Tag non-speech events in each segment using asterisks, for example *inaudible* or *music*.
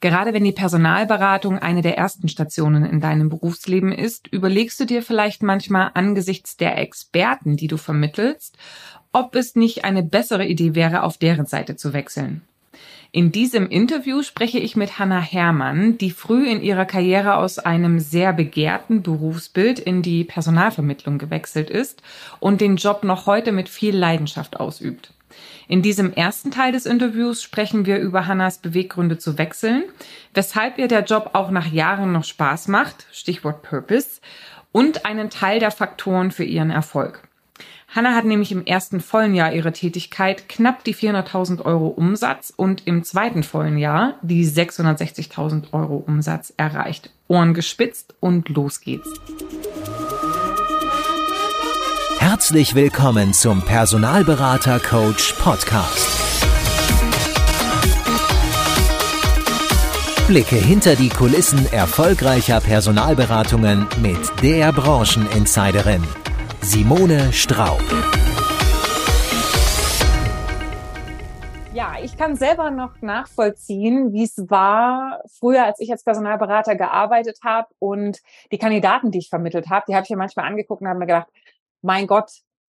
Gerade wenn die Personalberatung eine der ersten Stationen in deinem Berufsleben ist, überlegst du dir vielleicht manchmal angesichts der Experten, die du vermittelst, ob es nicht eine bessere Idee wäre, auf deren Seite zu wechseln. In diesem Interview spreche ich mit Hannah Herrmann, die früh in ihrer Karriere aus einem sehr begehrten Berufsbild in die Personalvermittlung gewechselt ist und den Job noch heute mit viel Leidenschaft ausübt. In diesem ersten Teil des Interviews sprechen wir über Hannas Beweggründe zu wechseln, weshalb ihr der Job auch nach Jahren noch Spaß macht, Stichwort Purpose, und einen Teil der Faktoren für ihren Erfolg. Hanna hat nämlich im ersten vollen Jahr ihrer Tätigkeit knapp die 400.000 Euro Umsatz und im zweiten vollen Jahr die 660.000 Euro Umsatz erreicht. Ohren gespitzt und los geht's. Herzlich willkommen zum Personalberater Coach Podcast. Blicke hinter die Kulissen erfolgreicher Personalberatungen mit der Brancheninsiderin Simone Straub. Ja, ich kann selber noch nachvollziehen, wie es war früher, als ich als Personalberater gearbeitet habe und die Kandidaten, die ich vermittelt habe, die habe ich mir manchmal angeguckt und habe mir gedacht, mein Gott,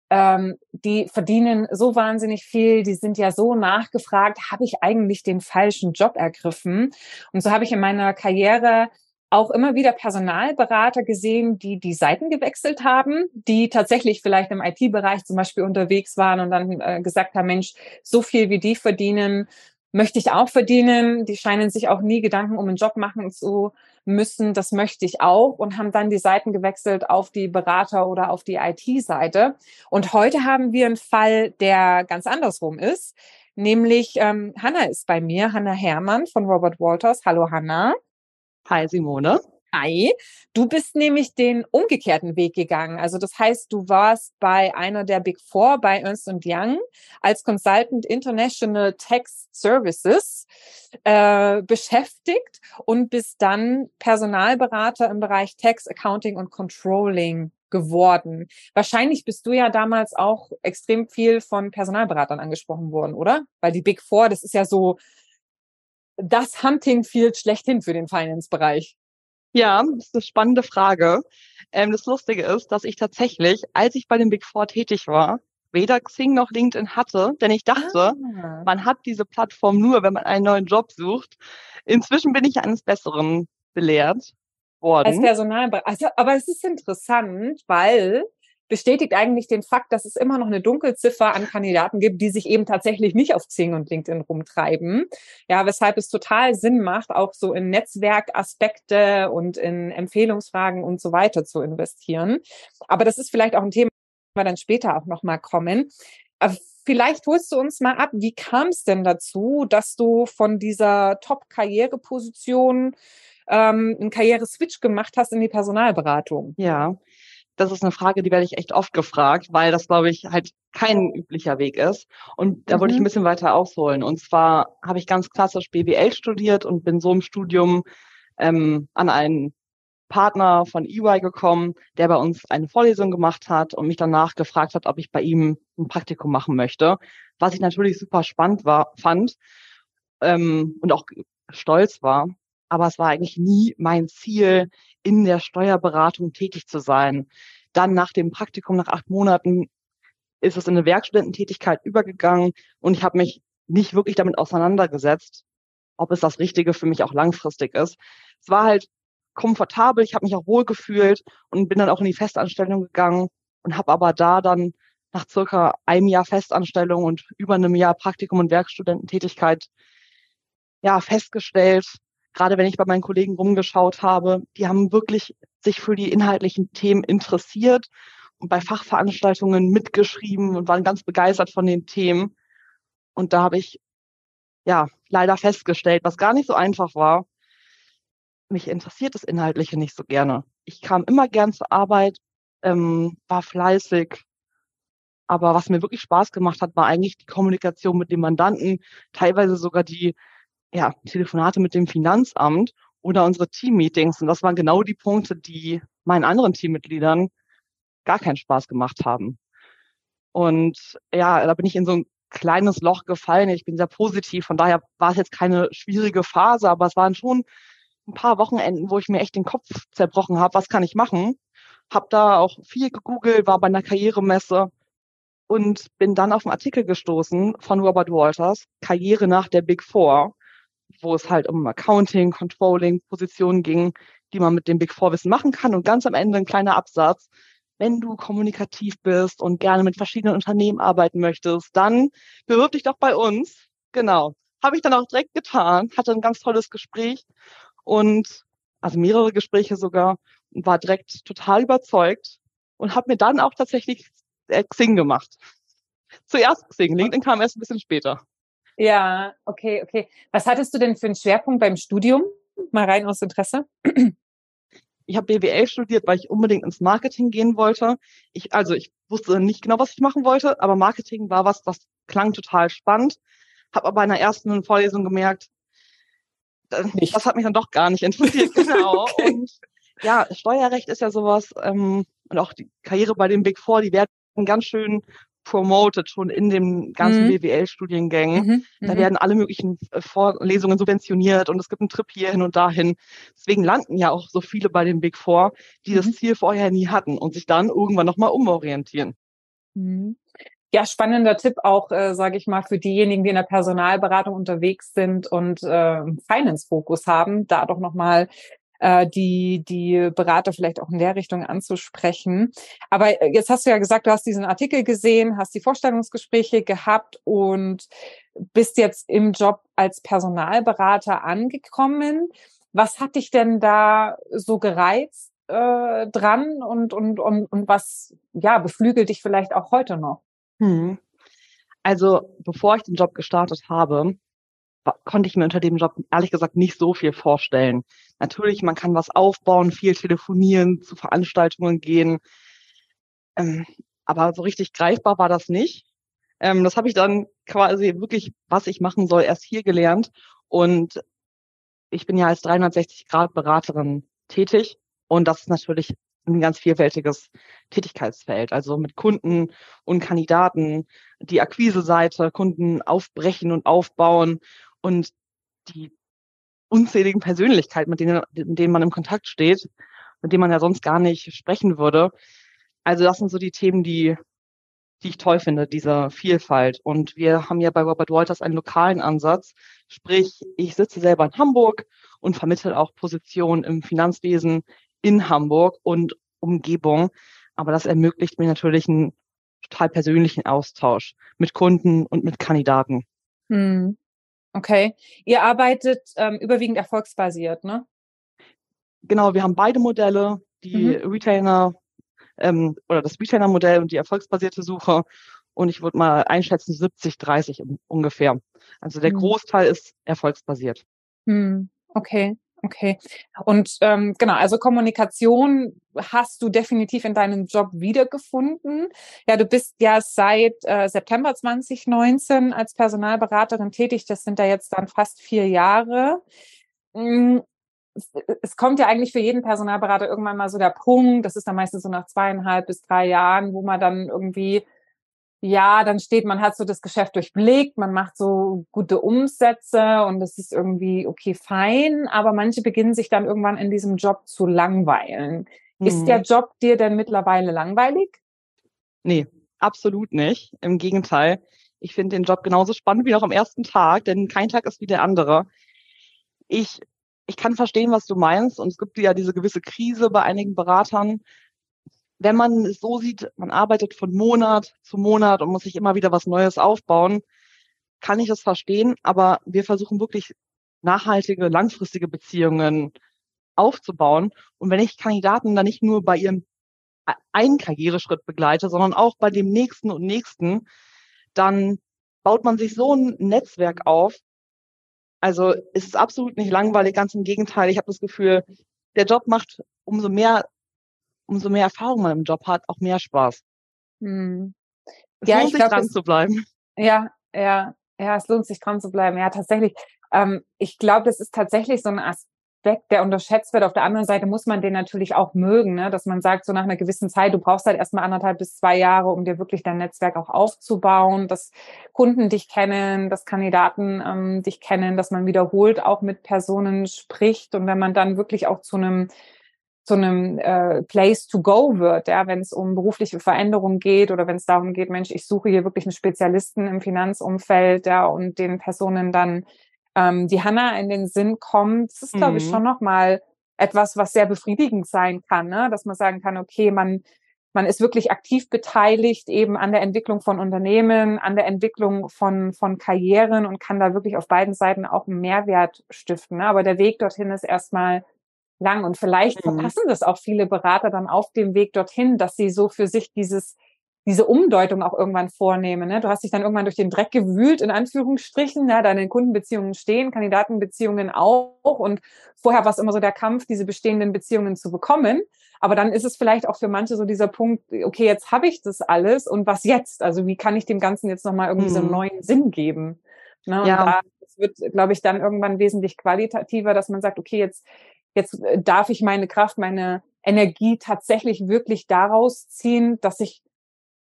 ähm, die verdienen so wahnsinnig viel, die sind ja so nachgefragt, habe ich eigentlich den falschen Job ergriffen? Und so habe ich in meiner Karriere auch immer wieder Personalberater gesehen, die die Seiten gewechselt haben, die tatsächlich vielleicht im IT-Bereich zum Beispiel unterwegs waren und dann äh, gesagt haben, Mensch, so viel wie die verdienen, möchte ich auch verdienen. Die scheinen sich auch nie Gedanken um einen Job machen zu müssen. Das möchte ich auch und haben dann die Seiten gewechselt auf die Berater oder auf die IT-Seite. Und heute haben wir einen Fall, der ganz andersrum ist. Nämlich ähm, Hanna ist bei mir, Hanna Herrmann von Robert Walters. Hallo Hanna. Hi Simone. Hi. Du bist nämlich den umgekehrten Weg gegangen. Also das heißt, du warst bei einer der Big Four, bei Ernst Young, als Consultant International Tax Services äh, beschäftigt und bist dann Personalberater im Bereich Tax, Accounting und Controlling geworden. Wahrscheinlich bist du ja damals auch extrem viel von Personalberatern angesprochen worden, oder? Weil die Big Four, das ist ja so das Hunting Field schlechthin für den Finance-Bereich? Ja, das ist eine spannende Frage. Ähm, das Lustige ist, dass ich tatsächlich, als ich bei den Big Four tätig war, weder Xing noch LinkedIn hatte, denn ich dachte, ah. man hat diese Plattform nur, wenn man einen neuen Job sucht. Inzwischen bin ich eines Besseren belehrt worden. Als Personalberater. Also, aber es ist interessant, weil bestätigt eigentlich den Fakt, dass es immer noch eine Dunkelziffer an Kandidaten gibt, die sich eben tatsächlich nicht auf Xing und LinkedIn rumtreiben. Ja, weshalb es total Sinn macht, auch so in Netzwerkaspekte und in Empfehlungsfragen und so weiter zu investieren. Aber das ist vielleicht auch ein Thema, wir dann später auch nochmal kommen. Aber vielleicht holst du uns mal ab, wie kam es denn dazu, dass du von dieser Top-Karriereposition ähm, einen Karriereswitch gemacht hast in die Personalberatung? Ja, das ist eine Frage, die werde ich echt oft gefragt, weil das, glaube ich, halt kein üblicher Weg ist. Und da mhm. wollte ich ein mhm. bisschen weiter ausholen. Und zwar habe ich ganz klassisch BWL studiert und bin so im Studium ähm, an einen Partner von EY gekommen, der bei uns eine Vorlesung gemacht hat und mich danach gefragt hat, ob ich bei ihm ein Praktikum machen möchte, was ich natürlich super spannend war, fand ähm, und auch stolz war aber es war eigentlich nie mein Ziel, in der Steuerberatung tätig zu sein. Dann nach dem Praktikum, nach acht Monaten, ist es in eine Werkstudententätigkeit übergegangen und ich habe mich nicht wirklich damit auseinandergesetzt, ob es das Richtige für mich auch langfristig ist. Es war halt komfortabel, ich habe mich auch wohl gefühlt und bin dann auch in die Festanstellung gegangen und habe aber da dann nach circa einem Jahr Festanstellung und über einem Jahr Praktikum und Werkstudententätigkeit ja festgestellt, gerade wenn ich bei meinen Kollegen rumgeschaut habe, die haben wirklich sich für die inhaltlichen Themen interessiert und bei Fachveranstaltungen mitgeschrieben und waren ganz begeistert von den Themen. Und da habe ich ja leider festgestellt, was gar nicht so einfach war. Mich interessiert das Inhaltliche nicht so gerne. Ich kam immer gern zur Arbeit, ähm, war fleißig, aber was mir wirklich Spaß gemacht hat, war eigentlich die Kommunikation mit dem Mandanten, teilweise sogar die ja, Telefonate mit dem Finanzamt oder unsere Teammeetings. Und das waren genau die Punkte, die meinen anderen Teammitgliedern gar keinen Spaß gemacht haben. Und ja, da bin ich in so ein kleines Loch gefallen. Ich bin sehr positiv, von daher war es jetzt keine schwierige Phase, aber es waren schon ein paar Wochenenden, wo ich mir echt den Kopf zerbrochen habe, was kann ich machen? Hab da auch viel gegoogelt, war bei einer Karrieremesse und bin dann auf einen Artikel gestoßen von Robert Walters, Karriere nach der Big Four, wo es halt um Accounting, Controlling, Positionen ging, die man mit dem Big Four Wissen machen kann und ganz am Ende ein kleiner Absatz. Wenn du kommunikativ bist und gerne mit verschiedenen Unternehmen arbeiten möchtest, dann bewirb dich doch bei uns. Genau. Habe ich dann auch direkt getan, hatte ein ganz tolles Gespräch und also mehrere Gespräche sogar und war direkt total überzeugt und habe mir dann auch tatsächlich Xing gemacht. Zuerst Xing, LinkedIn kam erst ein bisschen später. Ja, okay, okay. Was hattest du denn für einen Schwerpunkt beim Studium? Mal rein aus Interesse. Ich habe BWL studiert, weil ich unbedingt ins Marketing gehen wollte. Ich, also ich wusste nicht genau, was ich machen wollte, aber Marketing war was, das klang total spannend. Habe aber in der ersten Vorlesung gemerkt, nicht. das hat mich dann doch gar nicht interessiert. *laughs* Genau. okay. Und ja, Steuerrecht ist ja sowas ähm, und auch die Karriere bei den Big Four, die werden ganz schön promoted schon in den ganzen mhm. BWL-Studiengängen. Mhm. Da mhm. werden alle möglichen äh, Vorlesungen subventioniert und es gibt einen Trip hier hin und dahin. Deswegen landen ja auch so viele bei den Big Four, die das mhm. Ziel vorher nie hatten und sich dann irgendwann nochmal umorientieren. Mhm. Ja, spannender Tipp auch, äh, sage ich mal, für diejenigen, die in der Personalberatung unterwegs sind und äh, Finance-Fokus haben, da doch nochmal äh, die, die Berater vielleicht auch in der Richtung anzusprechen. Aber äh, jetzt hast du ja gesagt, du hast diesen Artikel gesehen, hast die Vorstellungsgespräche gehabt und bist jetzt im Job als Personalberater angekommen. Was hat dich denn da so gereizt äh, dran und, und, und, und was ja, beflügelt dich vielleicht auch heute noch? Hm. Also bevor ich den Job gestartet habe, konnte ich mir unter dem Job ehrlich gesagt nicht so viel vorstellen. Natürlich, man kann was aufbauen, viel telefonieren, zu Veranstaltungen gehen. Ähm, aber so richtig greifbar war das nicht. Ähm, das habe ich dann quasi wirklich, was ich machen soll, erst hier gelernt. Und ich bin ja als 360-Grad-Beraterin tätig. Und das ist natürlich ein ganz vielfältiges Tätigkeitsfeld. Also mit Kunden und Kandidaten, die Akquise-Seite, Kunden aufbrechen und aufbauen und die unzähligen Persönlichkeiten, mit denen, mit denen man im Kontakt steht, mit denen man ja sonst gar nicht sprechen würde. Also das sind so die Themen, die, die ich toll finde, diese Vielfalt. Und wir haben ja bei Robert Walters einen lokalen Ansatz. Sprich, ich sitze selber in Hamburg und vermittle auch Positionen im Finanzwesen in Hamburg und Umgebung. Aber das ermöglicht mir natürlich einen total persönlichen Austausch mit Kunden und mit Kandidaten. Hm. Okay. Ihr arbeitet ähm, überwiegend erfolgsbasiert, ne? Genau, wir haben beide Modelle, die mhm. Retainer ähm, oder das Retainer-Modell und die erfolgsbasierte Suche. Und ich würde mal einschätzen, 70, 30 ungefähr. Also der mhm. Großteil ist erfolgsbasiert. Mhm. Okay. Okay. Und ähm, genau, also Kommunikation hast du definitiv in deinem Job wiedergefunden. Ja, du bist ja seit äh, September 2019 als Personalberaterin tätig. Das sind da jetzt dann fast vier Jahre. Mm, es kommt ja eigentlich für jeden Personalberater irgendwann mal so der Punkt, das ist dann meistens so nach zweieinhalb bis drei Jahren, wo man dann irgendwie ja, dann steht, man hat so das Geschäft durchblickt, man macht so gute Umsätze und es ist irgendwie okay, fein, aber manche beginnen sich dann irgendwann in diesem Job zu langweilen. Mhm. Ist der Job dir denn mittlerweile langweilig? Nee, absolut nicht. Im Gegenteil. Ich finde den Job genauso spannend wie noch am ersten Tag, denn kein Tag ist wie der andere. Ich, ich kann verstehen, was du meinst und es gibt ja diese gewisse Krise bei einigen Beratern, wenn man es so sieht, man arbeitet von Monat zu Monat und muss sich immer wieder was Neues aufbauen, kann ich das verstehen. Aber wir versuchen wirklich nachhaltige, langfristige Beziehungen aufzubauen. Und wenn ich Kandidaten dann nicht nur bei ihrem einen Karriereschritt begleite, sondern auch bei dem nächsten und nächsten, dann baut man sich so ein Netzwerk auf. Also es ist absolut nicht langweilig, ganz im Gegenteil. Ich habe das Gefühl, der Job macht umso mehr umso mehr Erfahrung man im Job hat, auch mehr Spaß. Hm. Es ja, lohnt sich glaub, dran zu bleiben. Ja, ja, ja, es lohnt sich dran zu bleiben. Ja, tatsächlich. Ähm, ich glaube, das ist tatsächlich so ein Aspekt, Aspekt, der unterschätzt wird. Auf der anderen Seite muss man den natürlich auch mögen, ne? dass man sagt, so nach einer gewissen Zeit, du brauchst halt erstmal anderthalb bis zwei Jahre, um dir wirklich dein Netzwerk auch aufzubauen, dass Kunden dich kennen, dass Kandidaten ähm, dich kennen, dass man wiederholt auch mit Personen spricht und wenn man dann wirklich auch zu einem zu einem äh, Place to go wird, ja, wenn es um berufliche Veränderungen geht oder wenn es darum geht, Mensch, ich suche hier wirklich einen Spezialisten im Finanzumfeld, ja, und den Personen dann ähm, die Hanna in den Sinn kommt, das ist, mhm. glaube ich, schon nochmal etwas, was sehr befriedigend sein kann, ne? dass man sagen kann, okay, man, man ist wirklich aktiv beteiligt eben an der Entwicklung von Unternehmen, an der Entwicklung von, von Karrieren und kann da wirklich auf beiden Seiten auch einen Mehrwert stiften. Ne? Aber der Weg dorthin ist erstmal lang und vielleicht mhm. verpassen das auch viele Berater dann auf dem Weg dorthin, dass sie so für sich dieses diese Umdeutung auch irgendwann vornehme. Ne? Du hast dich dann irgendwann durch den Dreck gewühlt, in Anführungsstrichen, ja, deine Kundenbeziehungen stehen, Kandidatenbeziehungen auch. Und vorher war es immer so der Kampf, diese bestehenden Beziehungen zu bekommen. Aber dann ist es vielleicht auch für manche so dieser Punkt, okay, jetzt habe ich das alles und was jetzt? Also wie kann ich dem Ganzen jetzt nochmal irgendwie mhm. so einen neuen Sinn geben? Ne? Und ja. da wird, glaube ich, dann irgendwann wesentlich qualitativer, dass man sagt, okay, jetzt, jetzt darf ich meine Kraft, meine Energie tatsächlich wirklich daraus ziehen, dass ich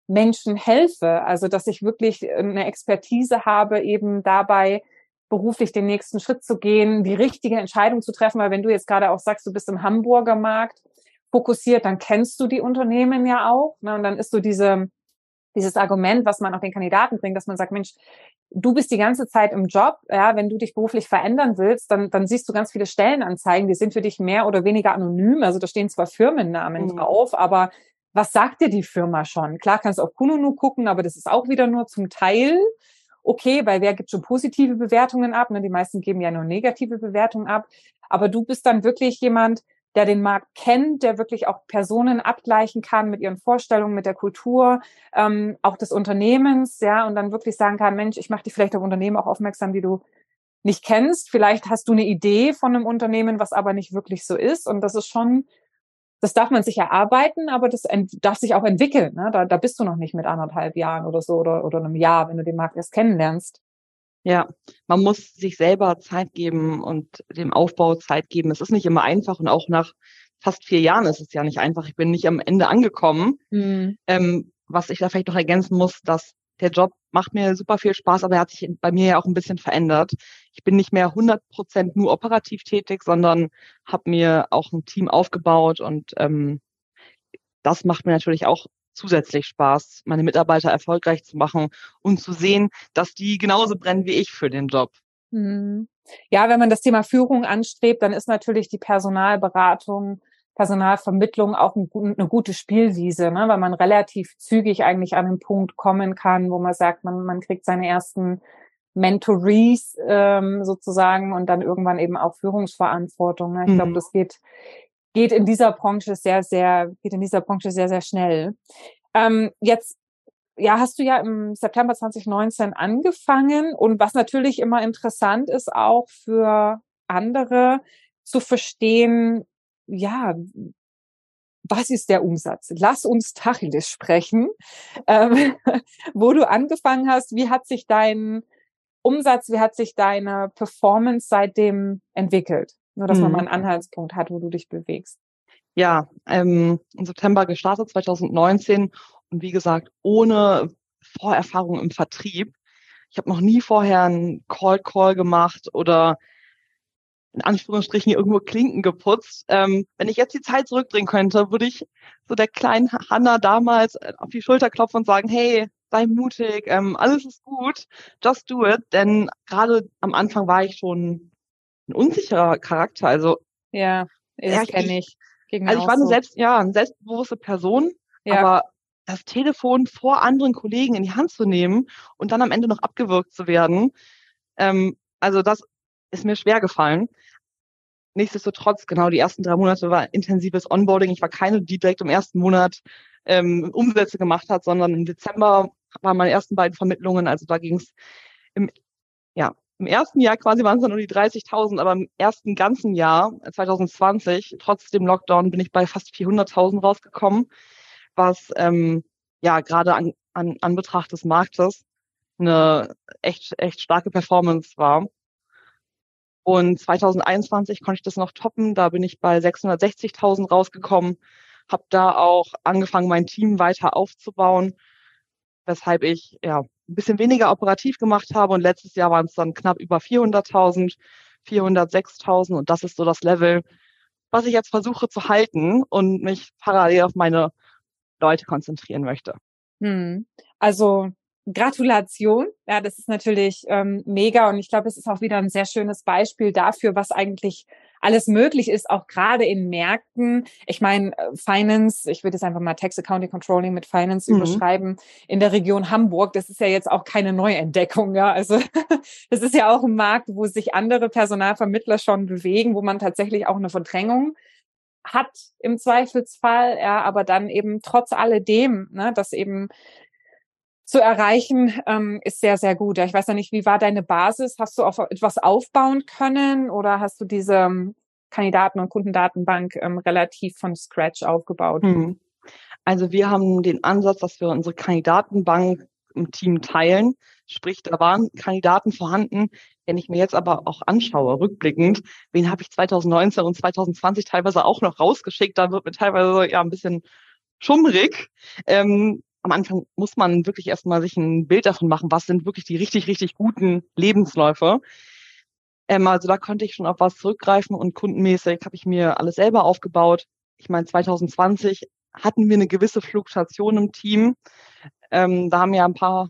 Menschen helfe. Also, dass ich wirklich äh, eine Expertise habe, eben dabei beruflich den nächsten Schritt zu gehen, die richtige Entscheidung zu treffen. Weil wenn du jetzt gerade auch sagst, du bist im Hamburger Markt fokussiert, dann kennst du die Unternehmen ja auch. Ne? Und dann ist so diese, dieses Argument, was man auch den Kandidaten bringt, dass man sagt, Mensch, du bist die ganze Zeit im Job, ja, wenn du dich beruflich verändern willst, dann, dann siehst du ganz viele Stellenanzeigen, die sind für dich mehr oder weniger anonym. Also da stehen zwar Firmennamen mhm. drauf, aber was sagt dir die Firma schon? Klar kannst du auf Kununu gucken, aber das ist auch wieder nur zum Teil okay, weil wer gibt schon positive Bewertungen ab? Ne? Die meisten geben ja nur negative Bewertungen ab. Aber du bist dann wirklich jemand, der den Markt kennt, der wirklich auch Personen abgleichen kann mit ihren Vorstellungen, mit der Kultur, ähm, auch des Unternehmens, ja, und dann wirklich sagen kann, Mensch, ich mache dich vielleicht auf Unternehmen auch aufmerksam, die du nicht kennst. Vielleicht hast du eine Idee von einem Unternehmen, was aber nicht wirklich so ist. Und das ist schon das darf man sich erarbeiten, aber das darf sich auch entwickeln. Ne? Da, da bist du noch nicht mit anderthalb Jahren oder so oder, oder einem Jahr, wenn du den Markt erst kennenlernst. Ja, man muss sich selber Zeit geben und dem Aufbau Zeit geben. Es ist nicht immer einfach und auch nach fast vier Jahren ist es ja nicht einfach. Ich bin nicht am Ende angekommen. Mhm. Ähm, was ich da vielleicht noch ergänzen muss, dass der Job macht mir super viel Spaß, aber er hat sich bei mir ja auch ein bisschen verändert. Ich bin nicht mehr 100 Prozent nur operativ tätig, sondern habe mir auch ein Team aufgebaut und ähm, das macht mir natürlich auch zusätzlich Spaß, meine Mitarbeiter erfolgreich zu machen und zu sehen, dass die genauso brennen wie ich für den Job. Mhm. Ja, wenn man das Thema Führung anstrebt, dann ist natürlich die Personalberatung Personalvermittlung auch ein, eine gute Spielwiese, ne? weil man relativ zügig eigentlich an den Punkt kommen kann, wo man sagt, man, man kriegt seine ersten Mentorees ähm, sozusagen und dann irgendwann eben auch Führungsverantwortung. Ne? Ich mhm. glaube, das geht geht in dieser Branche sehr, sehr geht in dieser Branche sehr, sehr schnell. Ähm, jetzt ja, hast du ja im September 2019 angefangen und was natürlich immer interessant ist auch für andere zu verstehen, ja, was ist der Umsatz? Lass uns Tacheles sprechen. Ähm, *laughs* wo du angefangen hast, wie hat sich dein Umsatz, wie hat sich deine Performance seitdem entwickelt? Nur, dass man mal mhm. einen Anhaltspunkt hat, wo du dich bewegst. Ja, ähm, im September gestartet, 2019 und wie gesagt, ohne Vorerfahrung im Vertrieb. Ich habe noch nie vorher einen Call Call gemacht oder in Anführungsstrichen irgendwo Klinken geputzt. Ähm, wenn ich jetzt die Zeit zurückdrehen könnte, würde ich so der kleinen Hanna damals äh, auf die Schulter klopfen und sagen, hey, sei mutig, ähm, alles ist gut, just do it. Denn gerade am Anfang war ich schon ein unsicherer Charakter. Also ja, das kenne ich. Ging also ich war eine selbst, ja, eine selbstbewusste Person, ja. aber das Telefon vor anderen Kollegen in die Hand zu nehmen und dann am Ende noch abgewürgt zu werden, ähm, also das ist mir schwer gefallen. Nichtsdestotrotz, genau, die ersten drei Monate war intensives Onboarding. Ich war keine, die direkt im ersten Monat ähm, Umsätze gemacht hat, sondern im Dezember waren meine ersten beiden Vermittlungen. Also da ging es im, ja, im ersten Jahr quasi waren es dann nur die 30.000, aber im ersten ganzen Jahr, 2020, trotz dem Lockdown, bin ich bei fast 400.000 rausgekommen, was ähm, ja gerade an, an, an Betracht des Marktes eine echt, echt starke Performance war. Und 2021 konnte ich das noch toppen. Da bin ich bei 660.000 rausgekommen, habe da auch angefangen, mein Team weiter aufzubauen, weshalb ich ja ein bisschen weniger operativ gemacht habe. Und letztes Jahr waren es dann knapp über 400.000, 406.000. Und das ist so das Level, was ich jetzt versuche zu halten und mich parallel auf meine Leute konzentrieren möchte. Hm. Also Gratulation. Ja, das ist natürlich ähm, mega und ich glaube, es ist auch wieder ein sehr schönes Beispiel dafür, was eigentlich alles möglich ist, auch gerade in Märkten. Ich meine, äh, Finance, ich würde es einfach mal Tax Accounting Controlling mit Finance mhm. überschreiben, in der Region Hamburg, das ist ja jetzt auch keine Neuentdeckung, ja. Also *laughs* das ist ja auch ein Markt, wo sich andere Personalvermittler schon bewegen, wo man tatsächlich auch eine Verdrängung hat im Zweifelsfall, ja, aber dann eben trotz alledem, ne, dass eben zu erreichen, ähm, ist sehr, sehr gut. Ich weiß ja nicht, wie war deine Basis? Hast du auf etwas aufbauen können oder hast du diese ähm, Kandidaten- und Kundendatenbank ähm, relativ von Scratch aufgebaut? Hm. Also wir haben den Ansatz, dass wir unsere Kandidatenbank im Team teilen. Sprich, da waren Kandidaten vorhanden. Wenn ich mir jetzt aber auch anschaue, rückblickend, wen habe ich 2019 und 2020 teilweise auch noch rausgeschickt, da wird mir teilweise ja ein bisschen schummrig. Ähm, am Anfang muss man wirklich erstmal sich ein Bild davon machen, was sind wirklich die richtig, richtig guten Lebensläufe. Ähm, also da konnte ich schon auf was zurückgreifen und kundenmäßig habe ich mir alles selber aufgebaut. Ich meine, 2020 hatten wir eine gewisse Fluktuation im Team. Ähm, da haben ja ein paar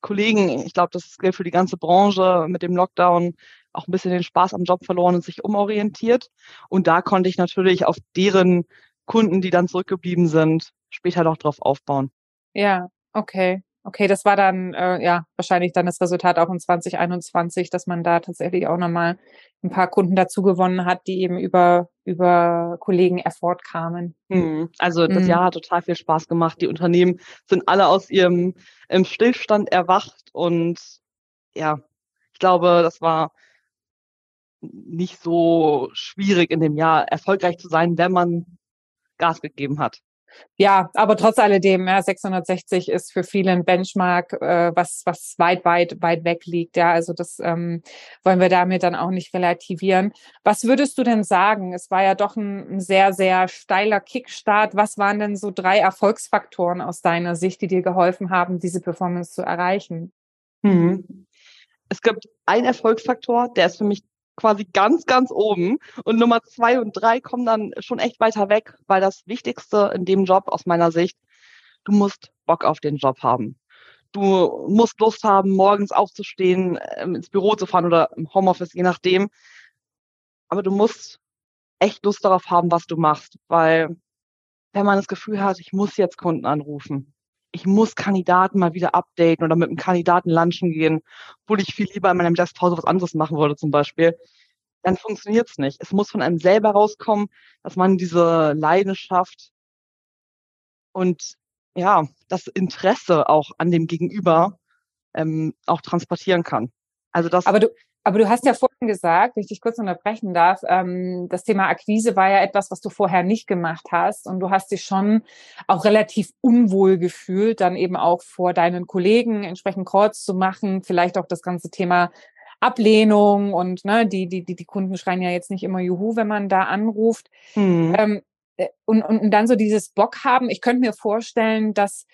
Kollegen, ich glaube, das gilt für die ganze Branche mit dem Lockdown, auch ein bisschen den Spaß am Job verloren und sich umorientiert. Und da konnte ich natürlich auf deren Kunden, die dann zurückgeblieben sind, später noch drauf aufbauen. Ja, okay. Okay, das war dann äh, ja wahrscheinlich dann das Resultat auch in 2021, dass man da tatsächlich auch nochmal ein paar Kunden dazu gewonnen hat, die eben über über Kollegen Effort kamen. Hm. Also das hm. Jahr hat total viel Spaß gemacht. Die Unternehmen sind alle aus ihrem im Stillstand erwacht und ja, ich glaube, das war nicht so schwierig in dem Jahr erfolgreich zu sein, wenn man Gas gegeben hat. Ja, aber trotz alledem, ja, 660 ist für viele ein Benchmark, äh, was, was weit, weit, weit weg liegt. Ja, also das ähm, wollen wir damit dann auch nicht relativieren. Was würdest du denn sagen? Es war ja doch ein, ein sehr, sehr steiler Kickstart. Was waren denn so drei Erfolgsfaktoren aus deiner Sicht, die dir geholfen haben, diese Performance zu erreichen? Hm. Es gibt einen Erfolgsfaktor, der ist für mich quasi ganz, ganz oben. Und Nummer zwei und drei kommen dann schon echt weiter weg, weil das Wichtigste in dem Job aus meiner Sicht, du musst Bock auf den Job haben. Du musst Lust haben, morgens aufzustehen, ähm, ins Büro zu fahren oder im Homeoffice, je nachdem. Aber du musst echt Lust darauf haben, was du machst, weil wenn man das Gefühl hat, ich muss jetzt Kunden anrufen, ich muss Kandidaten mal wieder updaten oder mit einem Kandidaten lunchen gehen, obwohl ich viel lieber in meiner Mittagspause was anderes machen würde zum Beispiel, dann funktioniert es nicht. Es muss von einem selber rauskommen, dass man diese Leidenschaft und ja, das Interesse auch an dem Gegenüber ähm, auch transportieren kann. Also das. Aber du, aber du hast ja vorhin gesagt, wenn ich dich kurz unterbrechen darf, ähm, das Thema Akquise war ja etwas, was du vorher nicht gemacht hast. Und du hast dich schon auch relativ unwohl gefühlt, dann eben auch vor deinen Kollegen entsprechend Kreuz zu machen, vielleicht auch das ganze Thema Ablehnung und ne, die, die, die, die Kunden schreien ja jetzt nicht immer Juhu, wenn man da anruft. Mhm. Ähm, äh, und, und, und dann so dieses Bock haben. Ich könnte mir vorstellen, dass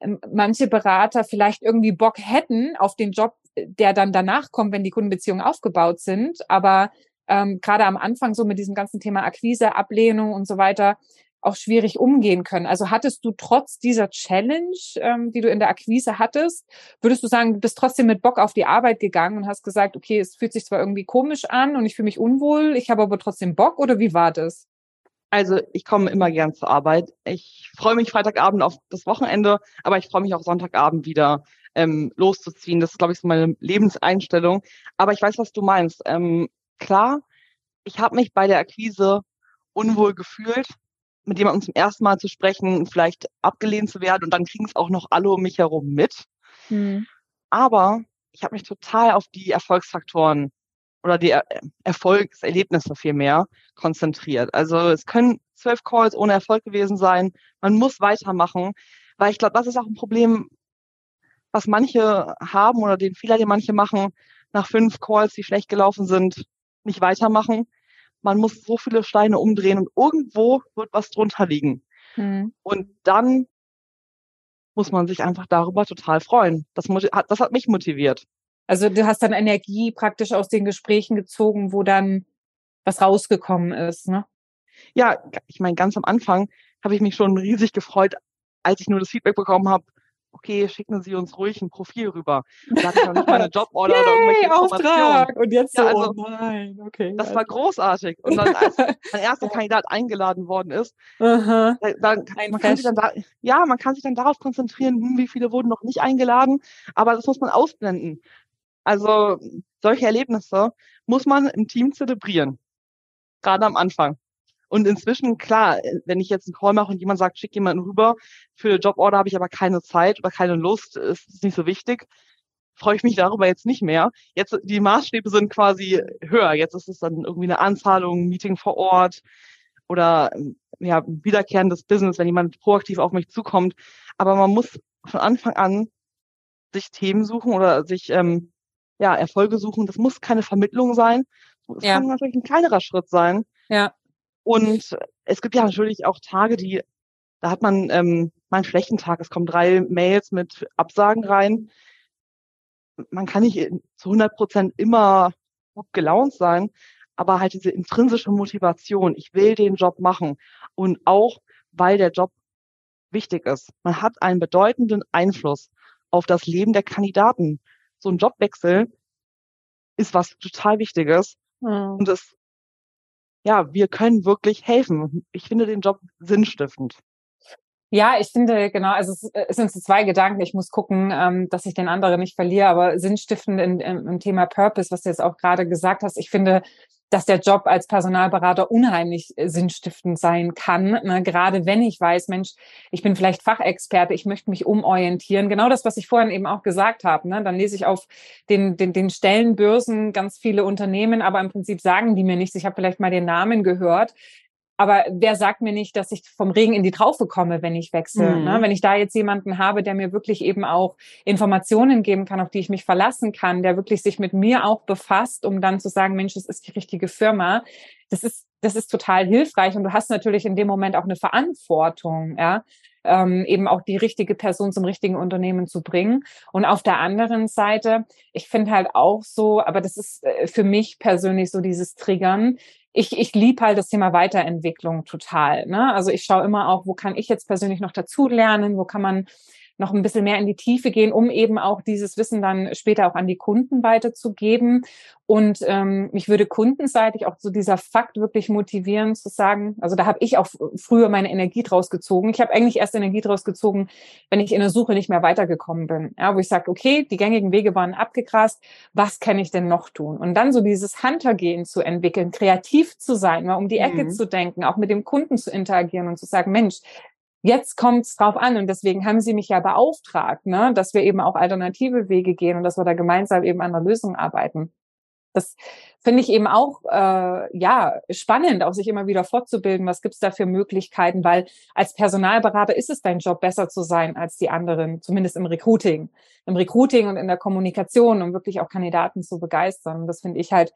ähm, manche Berater vielleicht irgendwie Bock hätten auf den Job, der dann danach kommt, wenn die Kundenbeziehungen aufgebaut sind. Aber ähm, gerade am Anfang so mit diesem ganzen Thema Akquise, Ablehnung und so weiter auch schwierig umgehen können. Also hattest du trotz dieser Challenge, ähm, die du in der Akquise hattest, würdest du sagen, du bist trotzdem mit Bock auf die Arbeit gegangen und hast gesagt, okay, es fühlt sich zwar irgendwie komisch an und ich fühle mich unwohl, ich habe aber trotzdem Bock oder wie war das? Also ich komme immer gern zur Arbeit. Ich freue mich Freitagabend auf das Wochenende, aber ich freue mich auch Sonntagabend wieder ähm, loszuziehen. Das ist, glaube ich, so meine Lebenseinstellung. Aber ich weiß, was du meinst. Ähm, klar, ich habe mich bei der Akquise unwohl gefühlt, mit jemandem zum ersten Mal zu sprechen, vielleicht abgelehnt zu werden und dann kriegen es auch noch alle um mich herum mit. Mhm. Aber ich habe mich total auf die Erfolgsfaktoren oder die er Erfolgserlebnisse vielmehr konzentriert. Also es können zwölf Calls ohne Erfolg gewesen sein. Man muss weitermachen, weil ich glaube, das ist auch ein Problem, was manche haben oder den Fehler, den manche machen, nach fünf Calls, die schlecht gelaufen sind, nicht weitermachen. Man muss so viele Steine umdrehen und irgendwo wird was drunter liegen. Mhm. Und dann muss man sich einfach darüber total freuen. Das, das hat mich motiviert. Also du hast dann Energie praktisch aus den Gesprächen gezogen, wo dann was rausgekommen ist, ne? Ja, ich meine, ganz am Anfang habe ich mich schon riesig gefreut, als ich nur das Feedback bekommen habe, okay, schicken Sie uns ruhig ein Profil rüber. *laughs* Da hatte ich noch nicht mal eine Joborder oder irgendwelche Auftrag. Und jetzt so, ja, also, oh nein, okay. Das war großartig. Und dann, als mein *laughs* erster Kandidat eingeladen worden ist, dann, man kann sich dann da, ja, man kann sich dann darauf konzentrieren, hm, wie viele wurden noch nicht eingeladen, aber das muss man ausblenden. Also solche Erlebnisse muss man im Team zelebrieren. Gerade am Anfang. Und inzwischen, klar, wenn ich jetzt einen Call mache und jemand sagt, schick jemanden rüber, für eine Joborder habe ich aber keine Zeit oder keine Lust, ist nicht so wichtig, freue ich mich darüber jetzt nicht mehr. Jetzt, die Maßstäbe sind quasi höher. Jetzt ist es dann irgendwie eine Anzahlung, ein Meeting vor Ort oder ja, wiederkehrendes Business, wenn jemand proaktiv auf mich zukommt. Aber man muss von Anfang an sich Themen suchen oder sich ähm, ja, Erfolge suchen. Das muss keine Vermittlung sein. Es ja. kann natürlich ein kleinerer Schritt sein. Ja. Und es gibt ja natürlich auch Tage, die, da hat man ähm, mal einen schlechten Tag. Es kommen drei Mails mit Absagen rein. Man kann nicht zu 100 Prozent immer gut gelaunt sein, aber halt diese intrinsische Motivation, ich will den Job machen und auch, weil der Job wichtig ist. Man hat einen bedeutenden Einfluss auf das Leben der Kandidaten. So ein Jobwechsel ist was total Wichtiges. Mhm. Und es ja, wir können wirklich helfen. Ich finde den Job sinnstiftend. Ja, ich finde, genau, also es, es sind so zwei Gedanken. Ich muss gucken, ähm, dass ich den anderen nicht verliere, aber sinnstiftend in, im, im Thema Purpose, was du jetzt auch gerade gesagt hast. Ich finde, dass der Job als Personalberater unheimlich äh, sinnstiftend sein kann. Ne? Gerade wenn ich weiß, Mensch, ich bin vielleicht Fachexperte, ich möchte mich umorientieren. Genau das, was ich vorhin eben auch gesagt habe. Ne? Dann lese ich auf den, den, den Stellenbörsen ganz viele Unternehmen, aber im Prinzip sagen die mir nichts. Ich habe vielleicht mal den Namen gehört. Aber wer sagt mir nicht, dass ich vom Regen in die Traufe komme, wenn ich wechsle? Mhm. Ne? Wenn ich da jetzt jemanden habe, der mir wirklich eben auch Informationen geben kann, auf die ich mich verlassen kann, der wirklich sich mit mir auch befasst, um dann zu sagen, Mensch, das ist die richtige Firma. Das ist, das ist total hilfreich. Und du hast natürlich in dem Moment auch eine Verantwortung, ja. Ähm, eben auch die richtige Person zum richtigen Unternehmen zu bringen. Und auf der anderen Seite, ich finde halt auch so, aber das ist äh, für mich persönlich so dieses Triggern ich, ich liebe halt das Thema Weiterentwicklung total. Ne? Also ich schaue immer auch, wo kann ich jetzt persönlich noch dazu lernen, wo kann man noch ein bisschen mehr in die Tiefe gehen, um eben auch dieses Wissen dann später auch an die Kunden weiterzugeben. Und ähm, mich würde kundenseitig auch so dieser Fakt wirklich motivieren zu sagen, also da habe ich auch früher meine Energie draus gezogen. Ich habe eigentlich erst Energie draus gezogen, wenn ich in der Suche nicht mehr weitergekommen bin. Ja, wo ich sage, okay, die gängigen Wege waren abgegrast, was kann ich denn noch tun? Und dann so dieses Huntergehen zu entwickeln, kreativ zu sein, mal um die Ecke mhm. zu denken, auch mit dem Kunden zu interagieren und zu sagen, Mensch, Jetzt kommt es drauf an und deswegen haben sie mich ja beauftragt, ne, dass wir eben auch alternative Wege gehen und dass wir da gemeinsam eben an der Lösung arbeiten. Das finde ich eben auch äh, ja spannend, auch sich immer wieder fortzubilden. Was gibt's da für Möglichkeiten? Weil als Personalberater ist es dein Job, besser zu sein als die anderen, zumindest im Recruiting, im Recruiting und in der Kommunikation, um wirklich auch Kandidaten zu begeistern. Das finde ich halt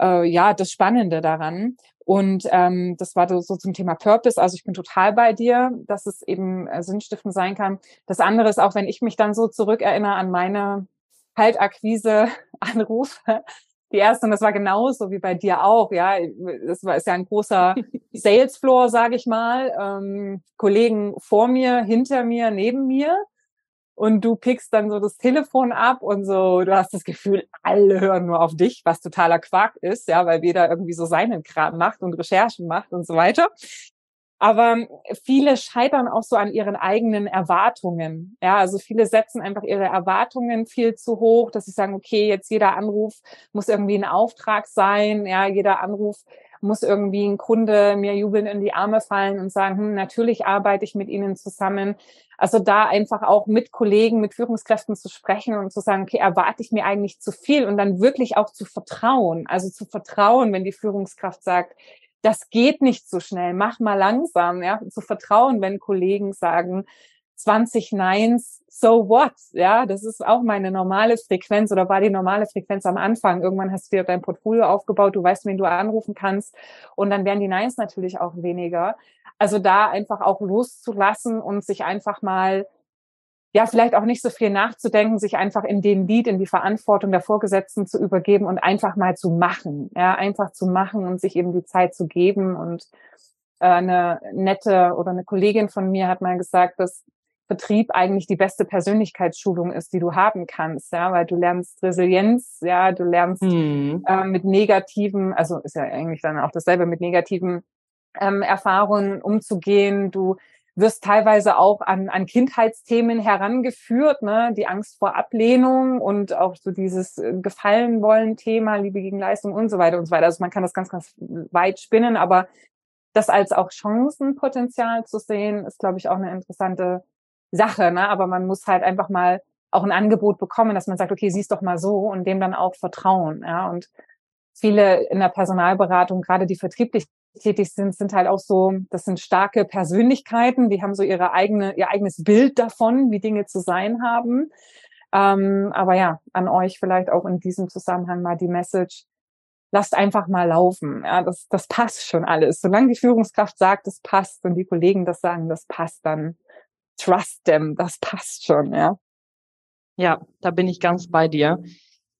äh, ja das Spannende daran. Und ähm, das war so zum Thema Purpose. Also ich bin total bei dir, dass es eben äh, sinnstiftend sein kann. Das andere ist auch, wenn ich mich dann so zurückerinnere an meine Kaltakquise-Anrufe, *laughs* die erste, und das war genauso wie bei dir auch, ja, das war ist ja ein großer *laughs* Salesfloor, sage ich mal, ähm, Kollegen vor mir, hinter mir, neben mir und du pickst dann so das Telefon ab und so, du hast das Gefühl, alle hören nur auf dich, was totaler Quark ist, ja, weil jeder irgendwie so seinen Kram macht und Recherchen macht und so weiter. Aber viele scheitern auch so an ihren eigenen Erwartungen. Ja, also viele setzen einfach ihre Erwartungen viel zu hoch, dass sie sagen, okay, jetzt jeder Anruf muss irgendwie ein Auftrag sein. Ja, jeder Anruf muss irgendwie ein Kunde mir jubeln in die Arme fallen und sagen, hm, natürlich arbeite ich mit Ihnen zusammen. Also da einfach auch mit Kollegen, mit Führungskräften zu sprechen und zu sagen, okay, erwarte ich mir eigentlich zu viel und dann wirklich auch zu vertrauen. Also zu vertrauen, wenn die Führungskraft sagt, das geht nicht so schnell, mach mal langsam, ja, zu vertrauen, wenn Kollegen sagen, 20 Neins, so what? Ja, das ist auch meine normale Frequenz oder war die normale Frequenz am Anfang. Irgendwann hast du dir dein Portfolio aufgebaut, du weißt, wen du anrufen kannst und dann werden die Neins natürlich auch weniger. Also da einfach auch loszulassen und sich einfach mal ja, vielleicht auch nicht so viel nachzudenken, sich einfach in den Lied, in die Verantwortung der Vorgesetzten zu übergeben und einfach mal zu machen. Ja, einfach zu machen und sich eben die Zeit zu geben. Und äh, eine nette oder eine Kollegin von mir hat mal gesagt, dass Vertrieb eigentlich die beste Persönlichkeitsschulung ist, die du haben kannst, ja, weil du lernst Resilienz, ja, du lernst mhm. äh, mit negativen, also ist ja eigentlich dann auch dasselbe, mit negativen ähm, Erfahrungen umzugehen. Du wirst teilweise auch an, an Kindheitsthemen herangeführt, ne? die Angst vor Ablehnung und auch so dieses äh, Gefallen wollen Thema, Liebe gegen Leistung und so weiter und so weiter. Also man kann das ganz, ganz weit spinnen, aber das als auch Chancenpotenzial zu sehen, ist, glaube ich, auch eine interessante Sache. Ne? Aber man muss halt einfach mal auch ein Angebot bekommen, dass man sagt, okay, siehst doch mal so und dem dann auch vertrauen. Ja? Und viele in der Personalberatung, gerade die vertrieblich tätig sind, sind halt auch so, das sind starke Persönlichkeiten, die haben so ihre eigene, ihr eigenes Bild davon, wie Dinge zu sein haben. Ähm, aber ja, an euch vielleicht auch in diesem Zusammenhang mal die Message, lasst einfach mal laufen. Ja, das, das passt schon alles. Solange die Führungskraft sagt, das passt und die Kollegen das sagen, das passt, dann trust them, das passt schon, ja. Ja, da bin ich ganz bei dir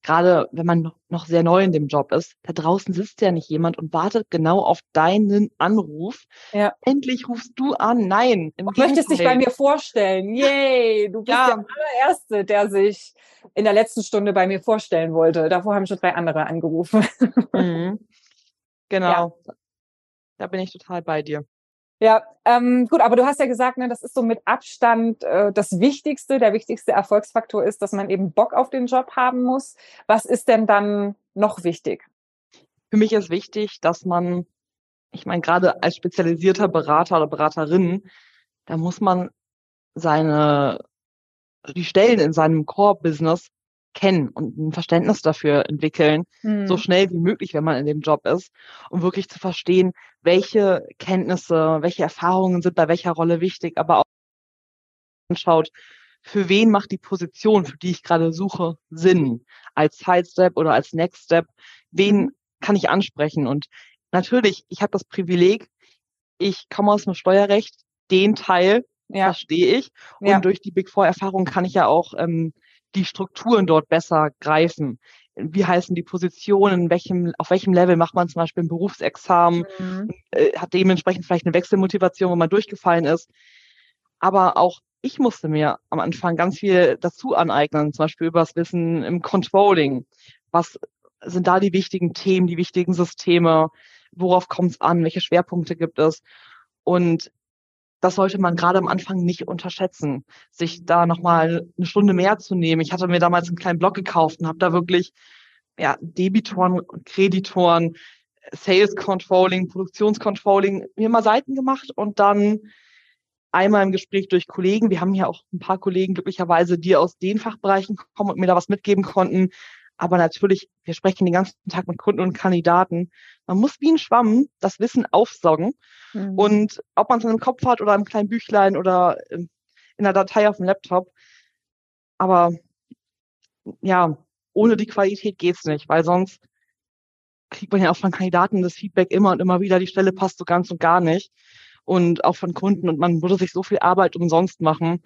gerade wenn man noch sehr neu in dem Job ist, da draußen sitzt ja nicht jemand und wartet genau auf deinen Anruf. Ja. Endlich rufst du an. Nein. Du möchtest dich bei mir vorstellen. Yay, du bist ja. der allererste, der sich in der letzten Stunde bei mir vorstellen wollte. Davor haben schon drei andere angerufen. Mhm. *laughs* Genau. Ja. Da bin ich total bei dir. Ja, ähm, gut, aber du hast ja gesagt, ne, das ist so mit Abstand äh, das Wichtigste. Der wichtigste Erfolgsfaktor ist, dass man eben Bock auf den Job haben muss. Was ist denn dann noch wichtig? Für mich ist wichtig, dass man, ich meine, gerade als spezialisierter Berater oder Beraterin, da muss man seine, die Stellen in seinem Core-Business kennen und ein Verständnis dafür entwickeln, mhm. so schnell wie möglich, wenn man in dem Job ist, um wirklich zu verstehen, welche Kenntnisse, welche Erfahrungen sind bei welcher Rolle wichtig, aber auch anschaut, für wen macht die Position, für die ich gerade suche, Sinn? Als Sidestep oder als Next Step? Wen mhm. kann ich ansprechen? Und natürlich, ich habe das Privileg, ich komme aus dem Steuerrecht, den Teil ja. verstehe ich. Und ja. durch die Big Four Erfahrung kann ich ja auch ähm, die Strukturen dort besser greifen. Wie heißen die Positionen, welchem, auf welchem Level macht man zum Beispiel ein Berufsexamen, mhm. äh, hat dementsprechend vielleicht eine Wechselmotivation, wo man durchgefallen ist. Aber auch ich musste mir am Anfang ganz viel dazu aneignen, zum Beispiel über das Wissen im Controlling. Was sind da die wichtigen Themen, die wichtigen Systeme? Worauf kommt es an? Welche Schwerpunkte gibt es? Und das sollte man gerade am Anfang nicht unterschätzen, sich da nochmal eine Stunde mehr zu nehmen. Ich hatte mir damals einen kleinen Blog gekauft und habe da wirklich ja, Debitoren, Kreditoren, Sales Controlling, Produktionscontrolling, mir mal Seiten gemacht und dann einmal im Gespräch durch Kollegen. Wir haben ja auch ein paar Kollegen glücklicherweise, die aus den Fachbereichen kommen und mir da was mitgeben konnten. Aber natürlich, wir sprechen den ganzen Tag mit Kunden und Kandidaten. Man muss wie ein Schwamm das Wissen aufsaugen. Mhm. Und ob man es in einem Kopf hat oder im kleinen Büchlein oder in einer Datei auf dem Laptop. Aber ja, ohne die Qualität geht's nicht, weil sonst kriegt man ja auch von Kandidaten das Feedback immer und immer wieder, die Stelle passt so ganz und gar nicht. Und auch von Kunden und man würde sich so viel Arbeit umsonst machen,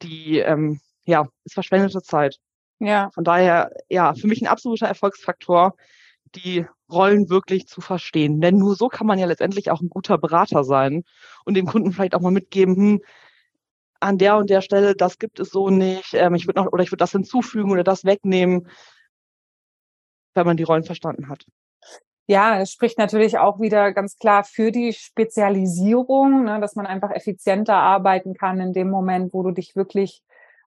die ähm, ja, ist verschwendete Zeit. Ja. Von daher, ja, für mich ein absoluter Erfolgsfaktor, die Rollen wirklich zu verstehen. Denn nur so kann man ja letztendlich auch ein guter Berater sein und dem Kunden vielleicht auch mal mitgeben, hm, an der und der Stelle, das gibt es so nicht, ähm, ich würde noch, oder ich würde das hinzufügen oder das wegnehmen, wenn man die Rollen verstanden hat. Ja, es spricht natürlich auch wieder ganz klar für die Spezialisierung, ne, dass man einfach effizienter arbeiten kann in dem Moment, wo du dich wirklich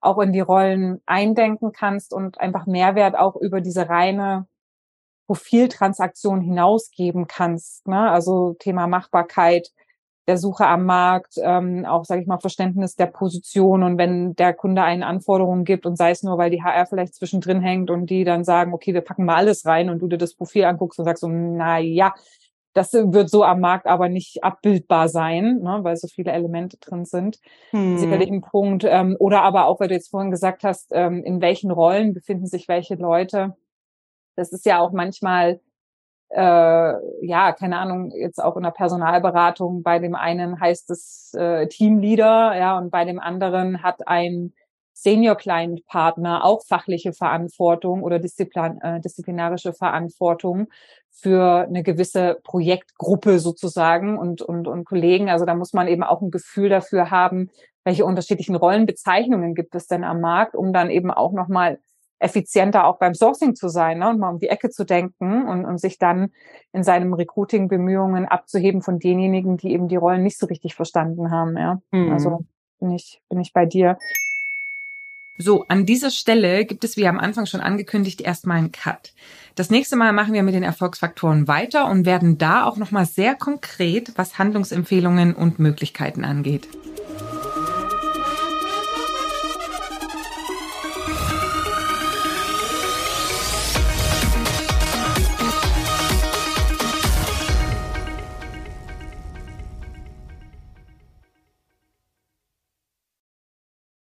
auch in die Rollen eindenken kannst und einfach Mehrwert auch über diese reine Profiltransaktion hinausgeben kannst. Ne? Also Thema Machbarkeit der Suche am Markt, ähm, auch, sage ich mal, Verständnis der Position und wenn der Kunde einen Anforderungen gibt und sei es nur, weil die HR vielleicht zwischendrin hängt und die dann sagen, okay, wir packen mal alles rein und du dir das Profil anguckst und sagst so, na ja, Das wird so am Markt aber nicht abbildbar sein, ne, weil so viele Elemente drin sind. Hm. Sicherlich ein Punkt. Ähm, oder aber auch, weil du jetzt vorhin gesagt hast, ähm, in welchen Rollen befinden sich welche Leute. Das ist ja auch manchmal äh, ja, keine Ahnung, jetzt auch in der Personalberatung, bei dem einen heißt es äh, Teamleader, ja, und bei dem anderen hat ein Senior Client Partner auch fachliche Verantwortung oder Disziplin, äh, disziplinarische Verantwortung für eine gewisse Projektgruppe sozusagen und, und, und Kollegen. Also da muss man eben auch ein Gefühl dafür haben, welche unterschiedlichen Rollenbezeichnungen gibt es denn am Markt, um dann eben auch nochmal effizienter auch beim Sourcing zu sein ne, und mal um die Ecke zu denken und, und sich dann in seinem Recruiting-Bemühungen abzuheben von denjenigen, die eben die Rollen nicht so richtig verstanden haben. Ja. Mhm. Also bin ich, bin ich bei dir. So, an dieser Stelle gibt es, wie am Anfang schon angekündigt, erstmal einen Cut. Das nächste Mal machen wir mit den Erfolgsfaktoren weiter und werden da auch nochmal sehr konkret, was Handlungsempfehlungen und Möglichkeiten angeht.